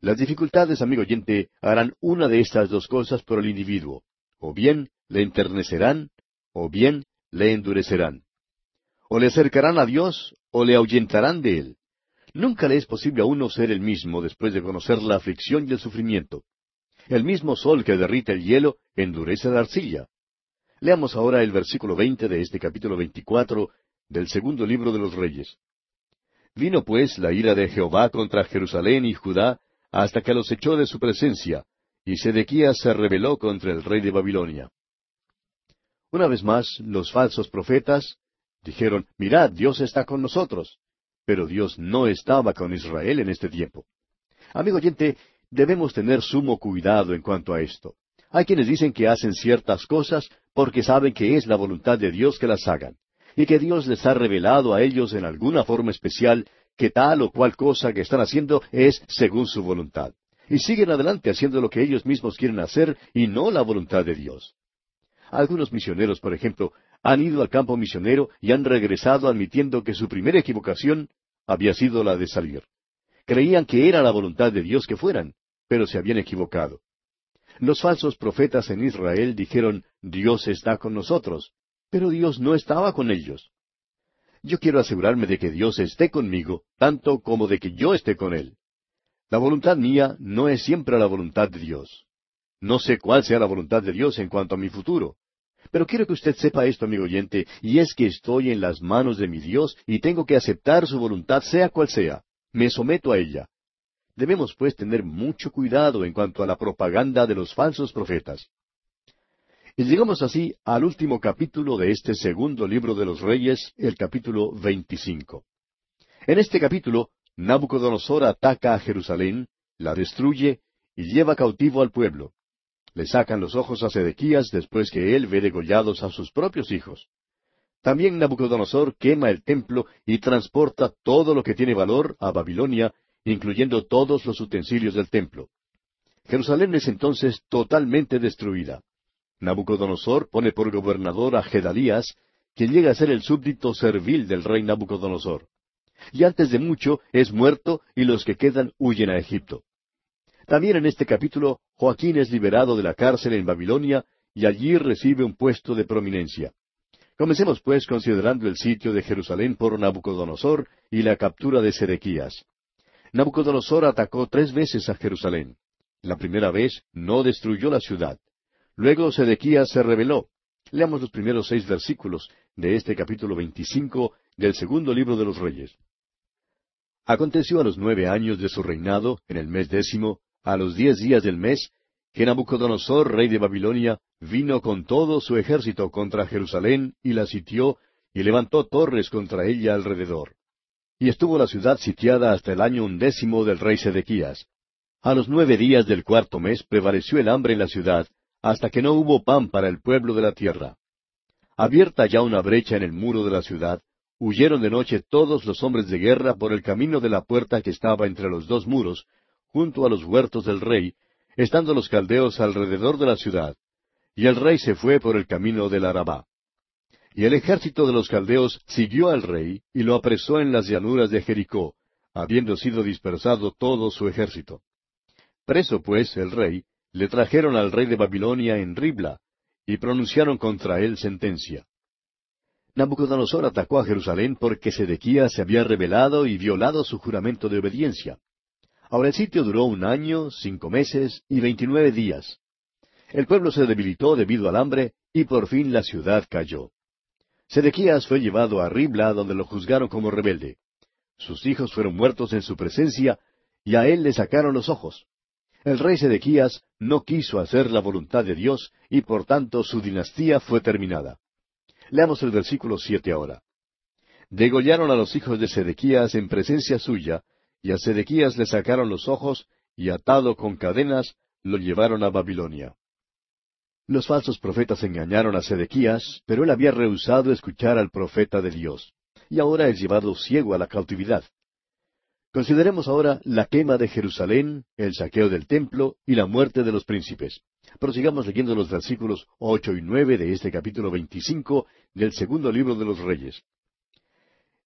Las dificultades, amigo oyente, harán una de estas dos cosas por el individuo. O bien le enternecerán, o bien le endurecerán. O le acercarán a Dios, o le ahuyentarán de Él. Nunca le es posible a uno ser el mismo después de conocer la aflicción y el sufrimiento. El mismo sol que derrite el hielo endurece la arcilla. Leamos ahora el versículo veinte de este capítulo veinticuatro del segundo libro de los Reyes. Vino pues la ira de Jehová contra Jerusalén y Judá hasta que los echó de su presencia, y Sedequías se rebeló contra el rey de Babilonia. Una vez más, los falsos profetas dijeron, Mirad, Dios está con nosotros. Pero Dios no estaba con Israel en este tiempo. Amigo oyente, debemos tener sumo cuidado en cuanto a esto. Hay quienes dicen que hacen ciertas cosas porque saben que es la voluntad de Dios que las hagan, y que Dios les ha revelado a ellos en alguna forma especial que tal o cual cosa que están haciendo es según su voluntad. Y siguen adelante haciendo lo que ellos mismos quieren hacer y no la voluntad de Dios. Algunos misioneros, por ejemplo, han ido al campo misionero y han regresado admitiendo que su primera equivocación había sido la de salir. Creían que era la voluntad de Dios que fueran, pero se habían equivocado. Los falsos profetas en Israel dijeron, Dios está con nosotros, pero Dios no estaba con ellos. Yo quiero asegurarme de que Dios esté conmigo, tanto como de que yo esté con Él. La voluntad mía no es siempre la voluntad de Dios. No sé cuál sea la voluntad de Dios en cuanto a mi futuro. Pero quiero que usted sepa esto, amigo oyente, y es que estoy en las manos de mi Dios y tengo que aceptar su voluntad sea cual sea. Me someto a ella. Debemos pues tener mucho cuidado en cuanto a la propaganda de los falsos profetas. Y llegamos así al último capítulo de este segundo libro de los Reyes, el capítulo veinticinco. En este capítulo, Nabucodonosor ataca a Jerusalén, la destruye y lleva cautivo al pueblo. Le sacan los ojos a Sedequías después que él ve degollados a sus propios hijos. También Nabucodonosor quema el templo y transporta todo lo que tiene valor a Babilonia, incluyendo todos los utensilios del templo. Jerusalén es entonces totalmente destruida. Nabucodonosor pone por gobernador a Gedalías, quien llega a ser el súbdito servil del rey Nabucodonosor. Y antes de mucho es muerto y los que quedan huyen a Egipto. También en este capítulo, Joaquín es liberado de la cárcel en Babilonia y allí recibe un puesto de prominencia. Comencemos pues considerando el sitio de Jerusalén por Nabucodonosor y la captura de Sedequías. Nabucodonosor atacó tres veces a Jerusalén. La primera vez no destruyó la ciudad. Luego Sedequías se rebeló. Leamos los primeros seis versículos de este capítulo veinticinco del segundo libro de los Reyes. Aconteció a los nueve años de su reinado, en el mes décimo, a los diez días del mes, que Nabucodonosor, rey de Babilonia, vino con todo su ejército contra Jerusalén y la sitió y levantó torres contra ella alrededor. Y estuvo la ciudad sitiada hasta el año undécimo del rey Sedequías. A los nueve días del cuarto mes prevaleció el hambre en la ciudad, hasta que no hubo pan para el pueblo de la tierra. abierta ya una brecha en el muro de la ciudad, huyeron de noche todos los hombres de guerra por el camino de la puerta que estaba entre los dos muros, junto a los huertos del rey, estando los caldeos alrededor de la ciudad. Y el rey se fue por el camino del Arabá. Y el ejército de los caldeos siguió al rey y lo apresó en las llanuras de Jericó, habiendo sido dispersado todo su ejército. Preso pues el rey, le trajeron al rey de Babilonia en Ribla, y pronunciaron contra él sentencia. Nabucodonosor atacó a Jerusalén porque Sedequías se había rebelado y violado su juramento de obediencia. Ahora el sitio duró un año, cinco meses y veintinueve días. El pueblo se debilitó debido al hambre y por fin la ciudad cayó. Sedequías fue llevado a Ribla donde lo juzgaron como rebelde. Sus hijos fueron muertos en su presencia y a él le sacaron los ojos. El rey Sedequías no quiso hacer la voluntad de Dios y por tanto su dinastía fue terminada. Leamos el versículo siete ahora. Degollaron a los hijos de Sedequías en presencia suya, y a Sedequías le sacaron los ojos, y atado con cadenas, lo llevaron a Babilonia. Los falsos profetas engañaron a Sedequías, pero él había rehusado escuchar al profeta de Dios, y ahora es llevado ciego a la cautividad. Consideremos ahora la quema de Jerusalén, el saqueo del templo y la muerte de los príncipes. Prosigamos leyendo los versículos ocho y nueve de este capítulo veinticinco del segundo libro de los Reyes.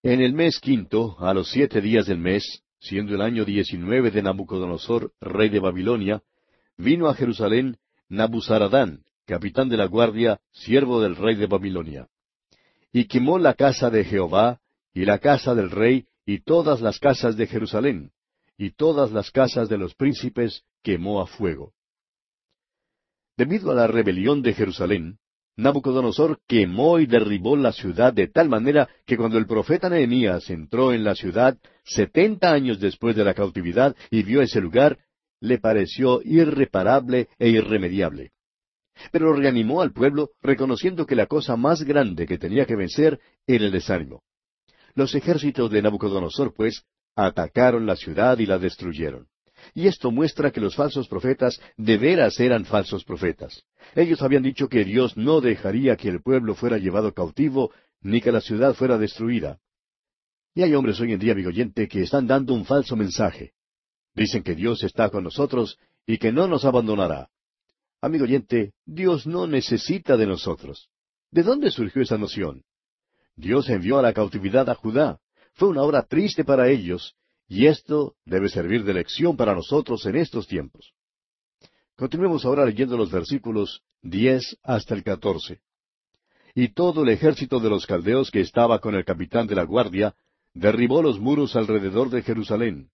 En el mes quinto, a los siete días del mes, siendo el año diecinueve de Nabucodonosor, rey de Babilonia, vino a Jerusalén Nabuzaradán, capitán de la guardia, siervo del rey de Babilonia. Y quemó la casa de Jehová, y la casa del rey, y todas las casas de Jerusalén, y todas las casas de los príncipes quemó a fuego. Debido a la rebelión de Jerusalén, Nabucodonosor quemó y derribó la ciudad de tal manera que cuando el profeta Nehemías entró en la ciudad, setenta años después de la cautividad, y vio ese lugar, le pareció irreparable e irremediable. Pero reanimó al pueblo reconociendo que la cosa más grande que tenía que vencer era el desánimo. Los ejércitos de Nabucodonosor, pues, atacaron la ciudad y la destruyeron. Y esto muestra que los falsos profetas de veras eran falsos profetas. Ellos habían dicho que Dios no dejaría que el pueblo fuera llevado cautivo, ni que la ciudad fuera destruida. Y hay hombres hoy en día, amigo oyente, que están dando un falso mensaje. Dicen que Dios está con nosotros y que no nos abandonará. Amigo oyente, Dios no necesita de nosotros. ¿De dónde surgió esa noción? Dios envió a la cautividad a Judá. Fue una hora triste para ellos, y esto debe servir de lección para nosotros en estos tiempos. Continuemos ahora leyendo los versículos diez hasta el catorce. Y todo el ejército de los caldeos que estaba con el capitán de la guardia derribó los muros alrededor de Jerusalén.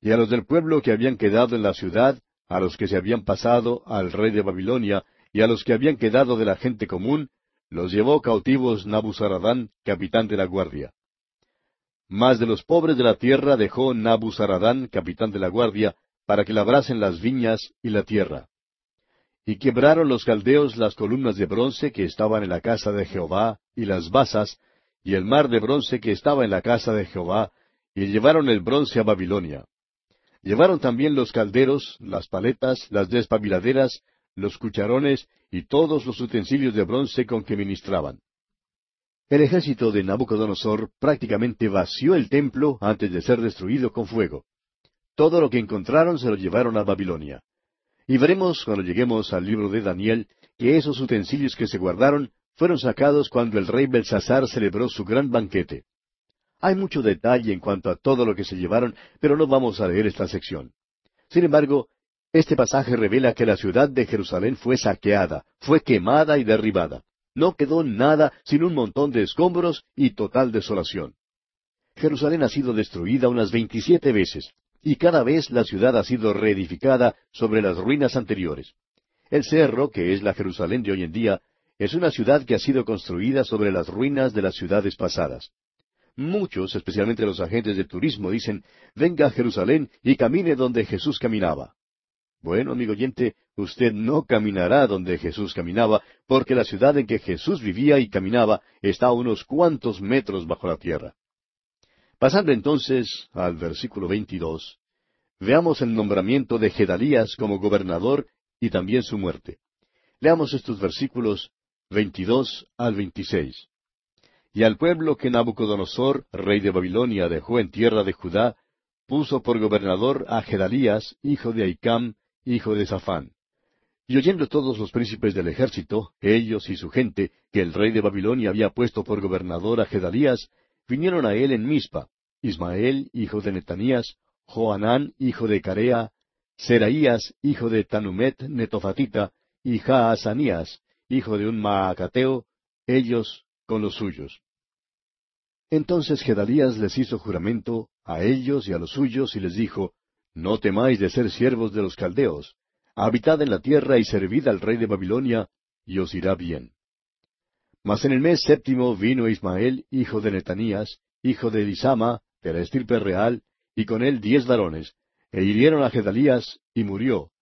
Y a los del pueblo que habían quedado en la ciudad, a los que se habían pasado al rey de Babilonia, y a los que habían quedado de la gente común, los llevó cautivos Nabuzaradán, capitán de la guardia. Mas de los pobres de la tierra dejó Nabuzaradán, capitán de la guardia, para que labrasen las viñas y la tierra. Y quebraron los caldeos las columnas de bronce que estaban en la casa de Jehová, y las basas, y el mar de bronce que estaba en la casa de Jehová, y llevaron el bronce a Babilonia. Llevaron también los calderos, las paletas, las despabiladeras, los cucharones y todos los utensilios de bronce con que ministraban. El ejército de Nabucodonosor prácticamente vació el templo antes de ser destruido con fuego. Todo lo que encontraron se lo llevaron a Babilonia. Y veremos cuando lleguemos al libro de Daniel que esos utensilios que se guardaron fueron sacados cuando el rey Belsasar celebró su gran banquete. Hay mucho detalle en cuanto a todo lo que se llevaron, pero no vamos a leer esta sección. Sin embargo, este pasaje revela que la ciudad de Jerusalén fue saqueada, fue quemada y derribada. No quedó nada sin un montón de escombros y total desolación. Jerusalén ha sido destruida unas veintisiete veces, y cada vez la ciudad ha sido reedificada sobre las ruinas anteriores. El cerro, que es la Jerusalén de hoy en día, es una ciudad que ha sido construida sobre las ruinas de las ciudades pasadas. Muchos, especialmente los agentes de turismo, dicen, venga a Jerusalén y camine donde Jesús caminaba. Bueno, amigo oyente, usted no caminará donde Jesús caminaba, porque la ciudad en que Jesús vivía y caminaba está a unos cuantos metros bajo la tierra. Pasando entonces al versículo 22, veamos el nombramiento de Gedalías como gobernador y también su muerte. Leamos estos versículos 22 al 26. Y al pueblo que Nabucodonosor, rey de Babilonia, dejó en tierra de Judá, puso por gobernador a Gedalías, hijo de Aicam, hijo de Safán. Y oyendo todos los príncipes del ejército, ellos y su gente, que el rey de Babilonia había puesto por gobernador a Gedalías, vinieron a él en Mispa, Ismael, hijo de Netanías, Joanán, hijo de Carea, Seraías, hijo de Tanumet Netofatita, y Jaazanías, hijo de un Maacateo, ellos con los suyos. Entonces Gedalías les hizo juramento a ellos y a los suyos y les dijo, No temáis de ser siervos de los caldeos, habitad en la tierra y servid al rey de Babilonia, y os irá bien. Mas en el mes séptimo vino Ismael, hijo de Netanías, hijo de Elisama, de la estirpe real, y con él diez varones, e hirieron a Gedalías, y murió,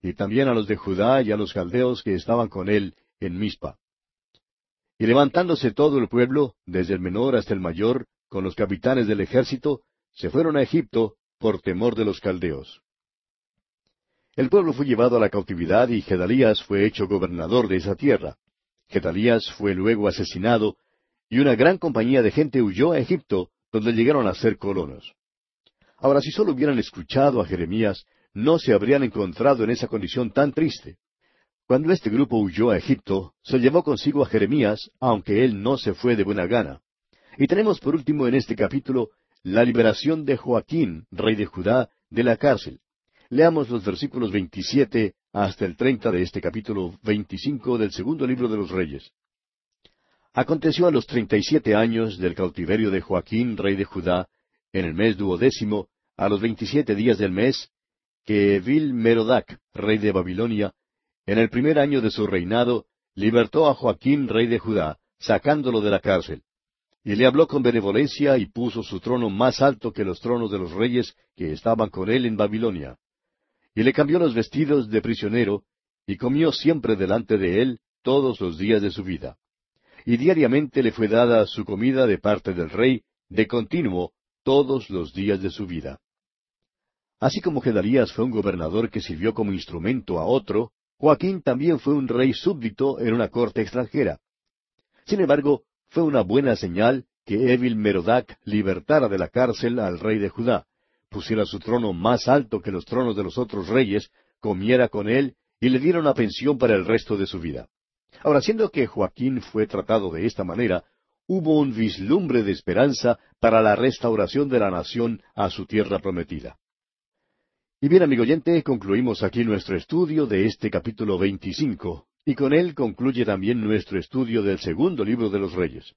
y también a los de Judá y a los caldeos que estaban con él en Mispa. Y levantándose todo el pueblo, desde el menor hasta el mayor, con los capitanes del ejército, se fueron a Egipto por temor de los caldeos. El pueblo fue llevado a la cautividad y Gedalías fue hecho gobernador de esa tierra. Gedalías fue luego asesinado, y una gran compañía de gente huyó a Egipto, donde llegaron a ser colonos. Ahora, si solo hubieran escuchado a Jeremías, no se habrían encontrado en esa condición tan triste. Cuando este grupo huyó a Egipto, se llevó consigo a Jeremías, aunque él no se fue de buena gana. Y tenemos por último en este capítulo la liberación de Joaquín, rey de Judá, de la cárcel. Leamos los versículos 27 hasta el 30 de este capítulo 25 del segundo libro de los Reyes. Aconteció a los treinta y siete años del cautiverio de Joaquín, rey de Judá, en el mes duodécimo, a los veintisiete días del mes, que Evil Merodac, rey de Babilonia, en el primer año de su reinado, libertó a Joaquín, rey de Judá, sacándolo de la cárcel. Y le habló con benevolencia y puso su trono más alto que los tronos de los reyes que estaban con él en Babilonia. Y le cambió los vestidos de prisionero, y comió siempre delante de él todos los días de su vida. Y diariamente le fue dada su comida de parte del rey, de continuo, todos los días de su vida. Así como Gedalías fue un gobernador que sirvió como instrumento a otro, Joaquín también fue un rey súbdito en una corte extranjera. Sin embargo, fue una buena señal que Evil Merodac libertara de la cárcel al rey de Judá, pusiera su trono más alto que los tronos de los otros reyes, comiera con él y le diera una pensión para el resto de su vida. Ahora, siendo que Joaquín fue tratado de esta manera, hubo un vislumbre de esperanza para la restauración de la nación a su tierra prometida. Y bien, amigo oyente, concluimos aquí nuestro estudio de este capítulo 25, y con él concluye también nuestro estudio del segundo libro de los Reyes.